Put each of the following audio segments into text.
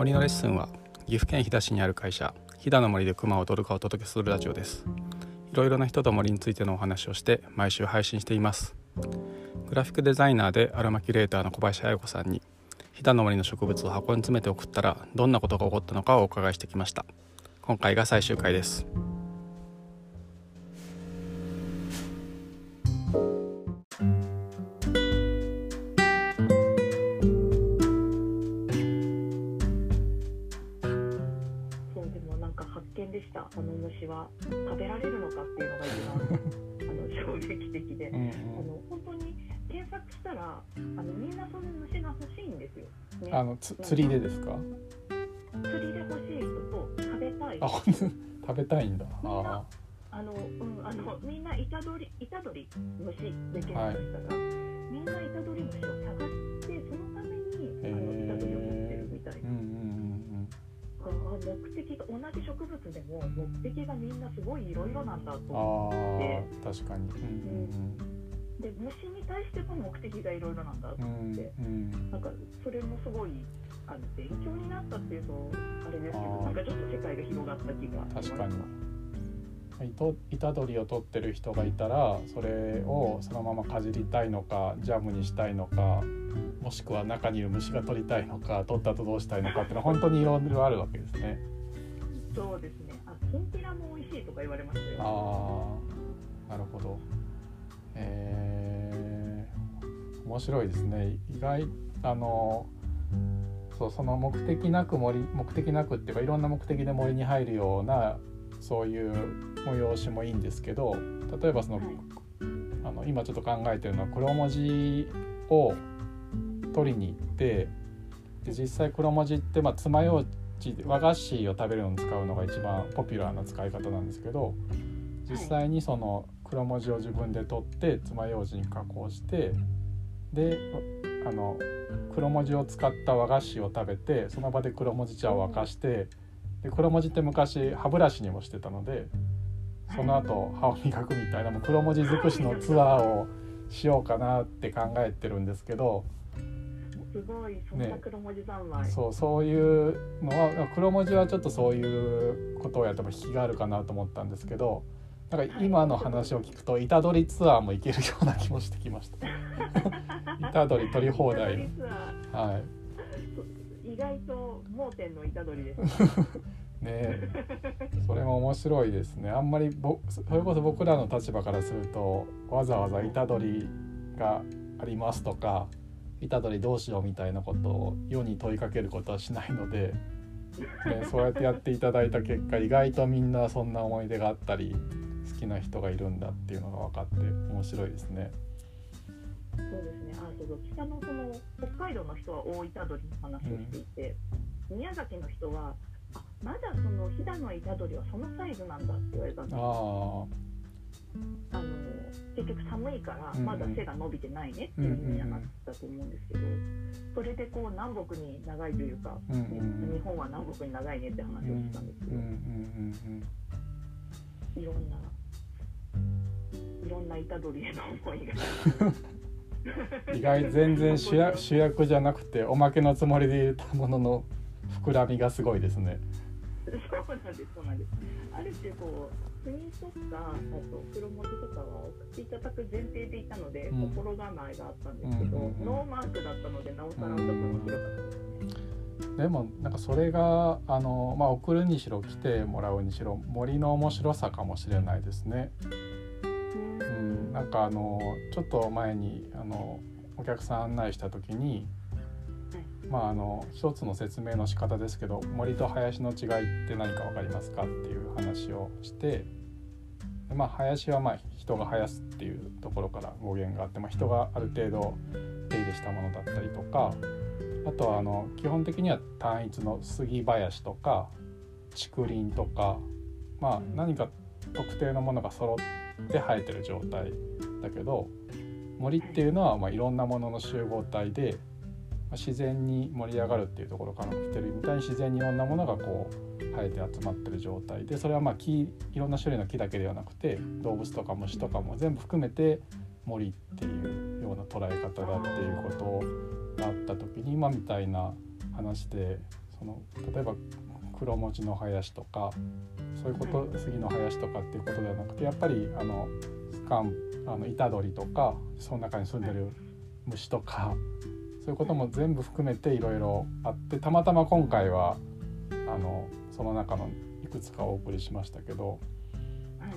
森のレッスンは岐阜県飛騨市にある会社飛騨の森で熊を取るかお届けするラジオです。いろいろな人と森についてのお話をして毎週配信しています。グラフィックデザイナーでアロマキュレーターの小林彩子さんに飛騨の森の植物を箱に詰めて送ったらどんなことが起こったのかをお伺いしてきました。今回が最終回です。したあの虫は食べられるのかっていうのが一番あの衝撃的で、うんあの本当に検索したらあのみんなその虫が欲しいんですよ、ね、あのつ釣りでですか？釣りで欲しい人と食べたいあ食べたいんだ。ああの、うん、あのみんなイタドリイタドリ虫で検索したら、みんなイタドリ虫を探してそのためにあのイタドリ同じ植物でも目的がみんなすごいいろいろなんだと思あであ確かに。うんで虫に対しても目的がいろいろなんだと思って、うんうん。なんかそれもすごいあの勉強になったっていうとあれですけどなんかちょっと世界が広がった気がしました確かに。イトイタドリを取ってる人がいたらそれをそのままかじりたいのかジャムにしたいのかもしくは中にいる虫が取りたいのか取った後どうしたいのかっていうのは本当にいろいろあるわけですね。そうですねあきんぴらも美味しいとか言われましたよああなるほど。えー、面白いですね。意外あのそうその目的なく森目的なくっていうかいろんな目的で森に入るようなそういう催しもいいんですけど例えばその、はいあの今ちょっと考えてるのは黒文字を取りに行ってで実際黒文字ってまあ爪楊枝で和菓子を食べるのに使うのが一番ポピュラーな使い方なんですけど実際にその黒文字を自分で取って爪楊枝に加工してであの黒文字を使った和菓子を食べてその場で黒文字茶を沸かしてで黒文字って昔歯ブラシにもしてたのでその後歯を磨くみたいなもう黒文字尽くしのツアーをしようかなって考えてるんですけどすごいそんな黒文字三昧、そうそういうのは黒文字はちょっとそういうことをやっても引きがあるかなと思ったんですけどなんか今の話を聞くと板取りツアーも行けるような気もしてきました。板取り取り放題ははい。意外と盲点の虎取です。ねそれも面白いですね。あんまりぼそれこそ僕らの立場からするとわざわざ板取りがありますとか板取りどうしようみたいなことを世に問いかけることはしないので、ね、そうやってやっていただいた結果意外とみんなそんな思い出があったり好きな人がいるんだっていうのが分かって面白いですね。そうですね。あそうそう北のその北海道の人は大虎取の話をしていて、宮崎の人はあまだその飛騨の虎取はそのサイズなんだって言われたんですあの結局寒いからまだ背が伸びてないねっていう意味にはなったと思うんですけど、それでこう南北に長いというか、うんうんうん。日本は南北に長いねって話をしたんですけど、いろんないろんな虎取への思いが。う ん 意外全然主役主役じゃなくておまけのつもりで入れたものの膨らみがすごいですね。そうなんです、そうなんです。ある種こう、国とか、あと黒文字とかは送っていただく前提でいたので、うん心構えがあったんですけど、うんうんうんノーマークだったので、なおさらちょっと面白かったです。でもなんかそれがあの、まあ、送るにしろ来てもらうにしろ森の面白さかもしれないですね。うん、なんかあのちょっと前にあのお客さん案内した時に、まああの一つの説明の仕方ですけど森と林の違いって何か分かりますかっていう話をしてでまあ林はまあ人が生やすっていうところから語源があって、まあ、人がある程度手入れしたものだったりとかあとはあの基本的には単一の杉林とか竹林とかまあ何か特定のものが揃って生えてる状態だけど森っていうのはまあいろんなものの集合体で自然に盛り上がるっていうところから来てるみたいに自然にいろんなものがこう生えて集まってる状態でそれはまあ木いろんな種類の木だけではなくて動物とか虫とかも全部含めて森っていうような捉え方だっていうことがあった時に今みたいな話でその例えば黒文字の林とかそういうこと杉の林とかっていうことではなくてやっぱりあのかんあの虎杖とかその中に住んでる虫とかそういうことも全部含めていろいろあってたまたま今回はあのその中のいくつかお送りしましたけど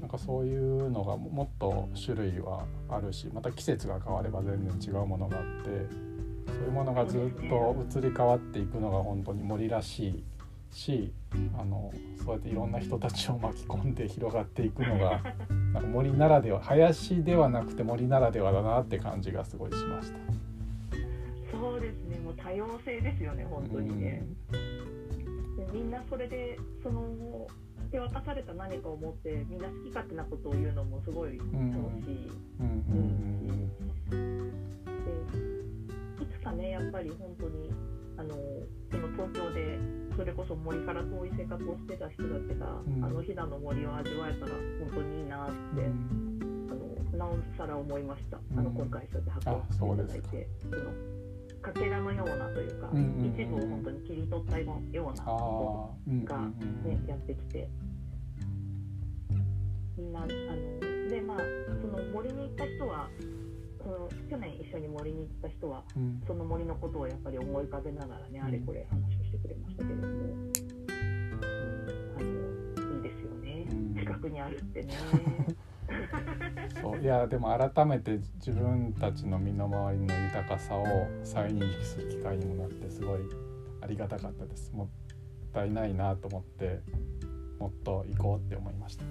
なんかそういうのがもっと種類はあるしまた季節が変われば全然違うものがあってそういうものがずっと移り変わっていくのが本当に森らしいしあのそうやっていろんな人たちを巻き込んで広がっていくのが なんか森ならでは林ではなくて森ならではだなって感じがすごいしました。そうですね。もう多様性ですよね本当にね。でみんなそれでその手渡された何かを持ってみんな好き勝手なことを言うのもすごい楽しい。でいつかねやっぱり本当にあのその東京でそれこそ森から遠い生活をしてた人たちが、うん、あの飛騨の森を味わえたら本当にいいなって、うん、あのなおさら思いました、あの今回そうやって発表していただいて。そのかけらのようなというか、うんうんうん、一部を本当に切り取ったようなことがね、うんうんうん、やってきて。みんなあのでまあその森に行った人はその去年一緒に森に行った人は、うん、その森のことをやっぱり思い浮かべながらね、あれこれ話をしてくれましたけれども、うん、あのいいですよね、近くにあるってね。そういやでも改めて自分たちの身の回りの豊かさを再認識する機会にもなってすごいありがたかったです。もったいないなと思ってもっと行こうって思いました。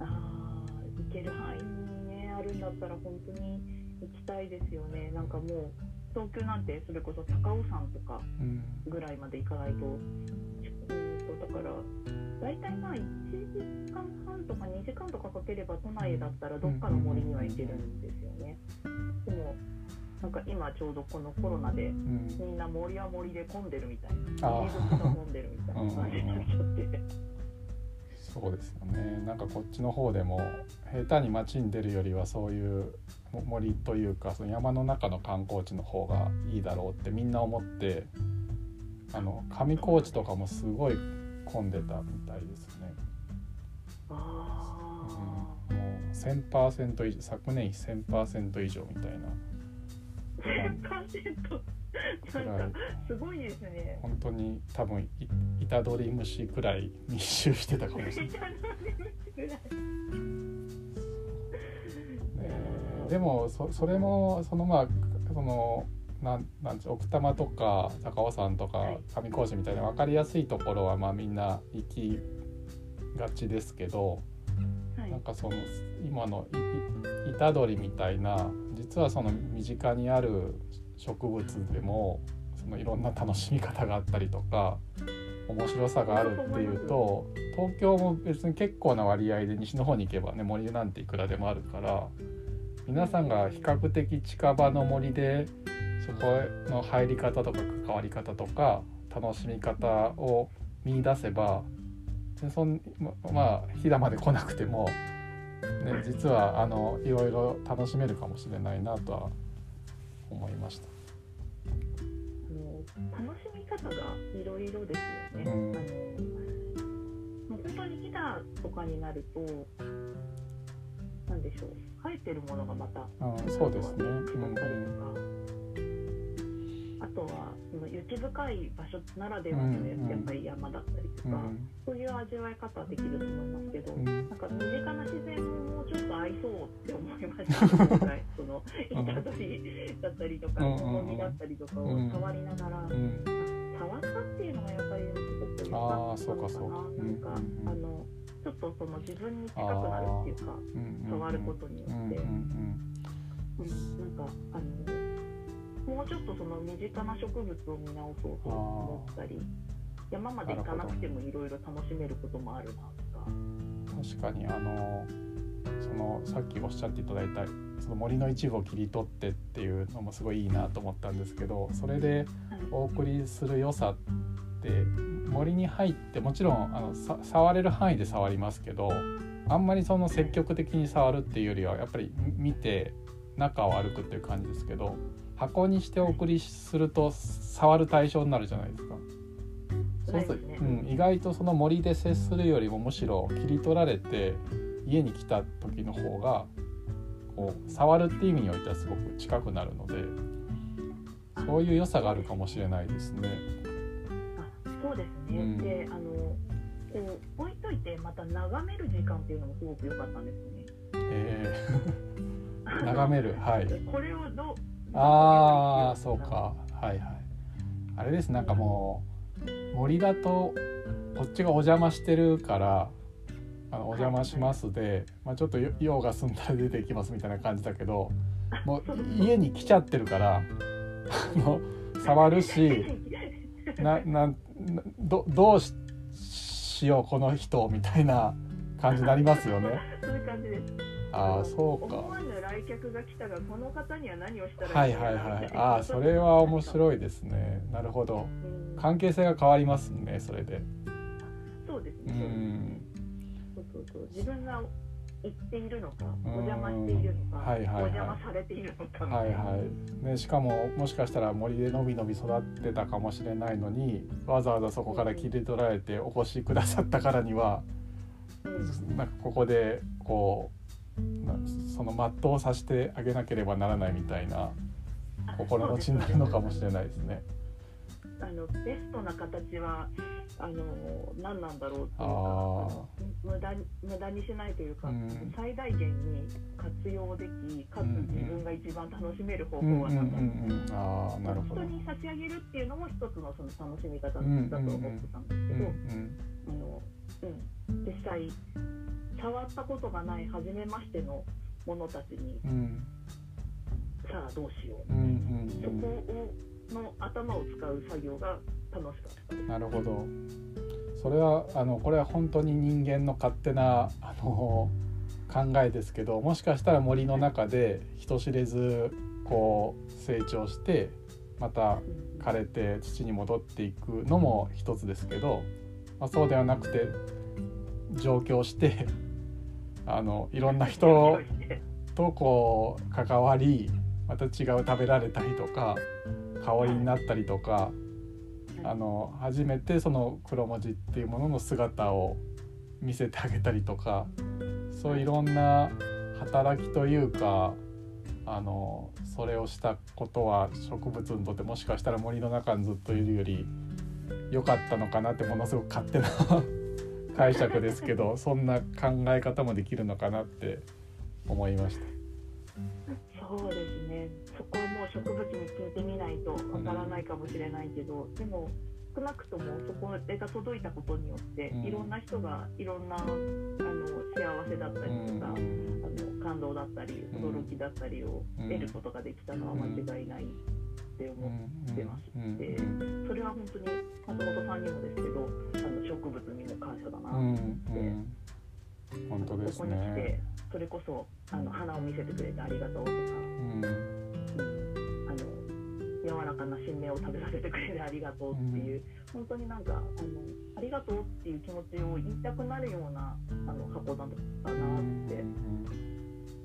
あ行ける範囲にねあるんだったら本当に行きたいですよね。なんかもう東京なんてそれこそ高尾山とかぐらいまで行かないと、うん、だから大体まあ1時間半とか2時間とかかければ都内だったらどっかの森には行けるんですよね。でもなんか今ちょうどこのコロナでみんな森は森で混んでるみたいな森が混んでるみたいな感じになっちゃって。そうですよねなんかこっちの方でも下手に街に出るよりはそういう森というかその山の中の観光地の方がいいだろうってみんな思ってあの上高地とかもすごい混んでたみたいですね。あうん、もう1000%以上昨年比1000%以上みたいな。1000%すごいですね。本当に多分い虎杖虫くらい密集してたかもしれない。ね、でもそそれもそのまあそのなんなん奥多摩とか高尾山とか上高地みたいな分かりやすいところはまあみんな行きがちですけど、はい、なんかその今の虎杖みたいな実はその身近にある植物でもそのいろんな楽しみ方があったりとか面白さがあるっていうと東京も別に結構な割合で西の方に行けばね森なんていくらでもあるから皆さんが比較的近場の森でそこの入り方とか関わり方とか楽しみ方を見出せばそんまあ飛騨まで来なくても、ね、実はあのいろいろ楽しめるかもしれないなとは思いました。楽しみ方がいろいろですよね。うん、あのもう本当に飛騨とかになるとなんでしょう生えてるものがまたそうですね。違ったりとか。あとはその雪深い場所ならではのやっぱり山だったりとか、うん、そういう味わい方はできると思いますけど、うん、なんか身近な自然ももうちょっと合いそうって思いました。その板取りだったりとか重みだったりとかを触りながら、うん、触ったっていうのがやっぱりすごく良かったのかな。なんか、あのちょっとその自分に近くなるっていうか、触ることによって、うん、なんかあのもうちょっとその身近な植物を見直そうと思ったり山まで行かなくてもいろいろ楽しめることもあるなとか。確かにあのそのさっきおっしゃっていただいたその森の一部を切り取ってっていうのもすごいいいなと思ったんですけどそれでお送りする良さって森に入ってもちろんあの触れる範囲で触りますけどあんまりその積極的に触るっていうよりはやっぱり見て中を歩くっていう感じですけど箱にしてお送りすると触る対象になるじゃないですか。そうするないですねうん、意外とその森で接するよりもむしろ切り取られて家に来た時の方がこう触るっていう意味においてはすごく近くなるのでそういう良さがあるかもしれないですね。あそうですね、うん。であのこう置いといてまた眺める時間っていうのもすごく良かったんですね。えー。眺めるはい。でこれをどうああそうか。はいはい。あれですなんかもう森だとこっちがお邪魔してるからあのお邪魔しますで、まあ、ちょっと用が済んだら出てきますみたいな感じだけどもう家に来ちゃってるから触るしなななどどうししようこの人みたいな感じになりますよね。そういう感じです。ああそう思かわぬ来客が来たがこの方には何をしたらはいいいかなはいはいああそれは面白いですね。なるほど。うん。関係性が変わりますねそれで。うそうですね、ん。そうそうそう。自分が行っているのかうん。お邪魔しているのか、はいはいはい。お邪魔されているのかはいはい。ね、しかももしかしたら森でのびのび育ってたかもしれないのにわざわざそこから切り取られてお越しくださったからにはうん。なんかここでこうなその全うさせてあげなければならないみたいな心持ちになるのかもしれないですね。あのベストな形はあの何なんだろうっていうか無駄に無駄にしないというか、うん。最大限に活用できかつ自分が一番楽しめる方法は何だろう、うんああなるほど。人に差し上げるっていうのも一つのその楽しみ方だと思ってたんですうんけど、うん。あのうん、実際触ったことがない初めましての者たちにうんさあどうしよううんうんそこをの頭を使う作業が楽しかった。なるほど。それはあのこれは本当に人間の勝手なあの考えですけどもしかしたら森の中で人知れずこう成長してまた枯れて土に戻っていくのも一つですけど、まあ、そうではなくて上京して あのいろんな人とこう関わりまた違う食べられたりとか香りになったりとかあの初めてその黒文字っていうものの姿を見せてあげたりとかそういういろんな働きというかあのそれをしたことは植物にとってもしかしたら森の中にずっといるより良かったのかなってものすごく勝手な 解釈ですけどそんな考え方もできるのかなって思いました。そうですね。そこはもう植物に聞いてみないとわからないかもしれないけど、でも少なくともそこが届いたことによって、うん。いろんな人がいろんなあの幸せだったりとか、あの感動だったりうん。驚きだったりをうん得ることができたのは間違いないって思ってまして、それは本当に松本さんにもですけどあの植物にも感謝だなとうん思って。うん本当ですここに来ねて。それこそあの花を見せてくれてありがとうとか、うんあの柔らかな新芽を食べさせてくれてありがとうっていう、本当になんかあのありがとうっていう気持ちを言いたくなるようなあの箱だったなって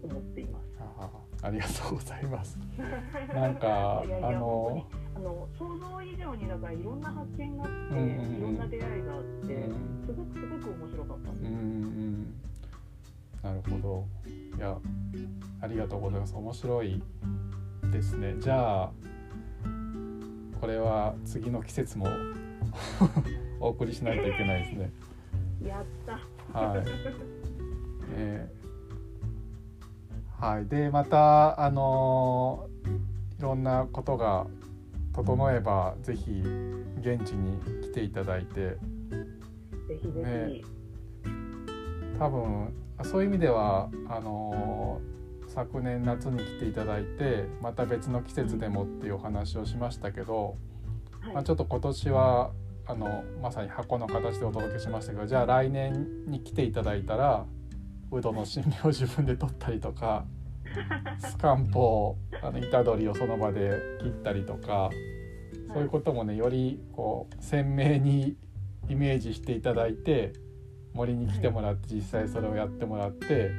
思っています。あありがとうございます。なんかいやいやあの本当にあの想像以上にだからいろんな発見があって、うんうんうんいろんな出会いがあって、うんすごくすごく面白かったんうんうです。んなるほど。いやありがとうございます。面白いですね。じゃあこれは次の季節も お送りしないといけないですね。やった。はい。えーはい、でまたあのーいろんなことが整えばぜひ現地に来ていただいて。ぜひぜひ。ね。多分あそういう意味ではあのー昨年夏に来ていただいてまた別の季節でもっていうお話をしましたけど、はい。まあ、ちょっと今年はあのまさに箱の形でお届けしましたけどじゃあ来年に来ていただいたらウドの新芽を自分で取ったりとかスカンポをあの板取りをその場で切ったりとかそういうこともねよりこう鮮明にイメージしていただいて森に来てもらって実際それをやってもらって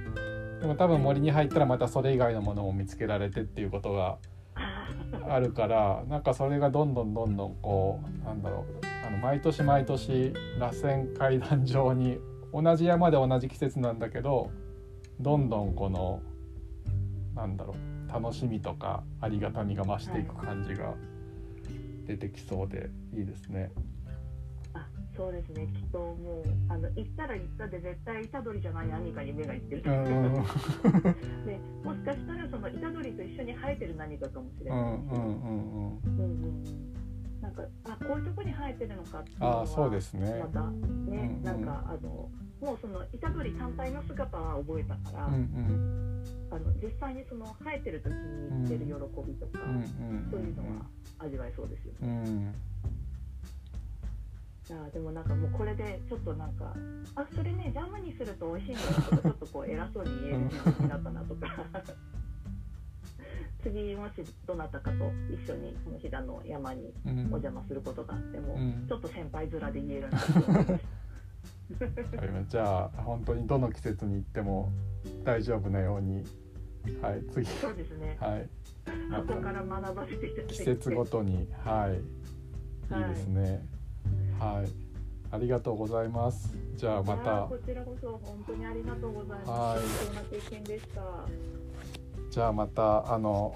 でも多分森に入ったらまたそれ以外のものも見つけられてっていうことがあるからなんかそれがどんどんどんどんこうなんだろうあの毎年毎年螺旋階段上に同じ山で同じ季節なんだけどどんどんこのなんだろう。楽しみとかありがたみが増していく感じが出てきそうでいいですね。あそうですね。きっともうあの行ったら行ったで絶対虎杖じゃない何かに目がいってる、うんうんで もしかしたらその虎杖と一緒に生えてる何かかもしれない。し、うんうんうんうん。うんうん。うんなんかあこういうとこに生えてるのかっていうのはああそうですね。ま。たね、うんうん。なんかあのもうその虎杖単体の姿は覚えたから、うんうん。あの実際にその生えてる時に出る喜びとか、うんうんそういうのは味わえそうですよね。うん。いやでもなんかもうこれでちょっとなんかあそれねジャムにすると美味しいんだよとかちょっとこう偉そうに言える気持ちになったなとか。次もしどなたかと一緒にこの飛騨の山にうんお邪魔することがあっても、うん。ちょっと先輩面で言えるなと思いましたじゃあ本当にどの季節に行っても大丈夫なように。はい次。そうですね。はい。まここかたら学ばせていただいて。季節ごとに。はい。い。いですね。はい。ありがとうございます。じゃあまた。ーこちらこそ本当にありがとうございます。はい。貴重な経験でした。じゃあまたあの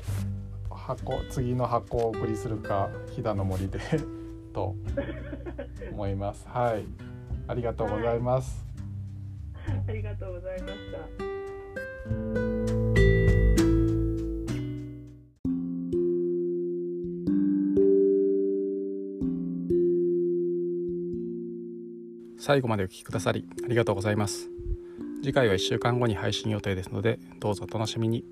箱次の箱をお送りするか飛騨の森で と思います。はいありがとうございます、ありがとうございました。最後までお聞きくださりありがとうございます。次回は1週間後に配信予定ですのでどうぞお楽しみに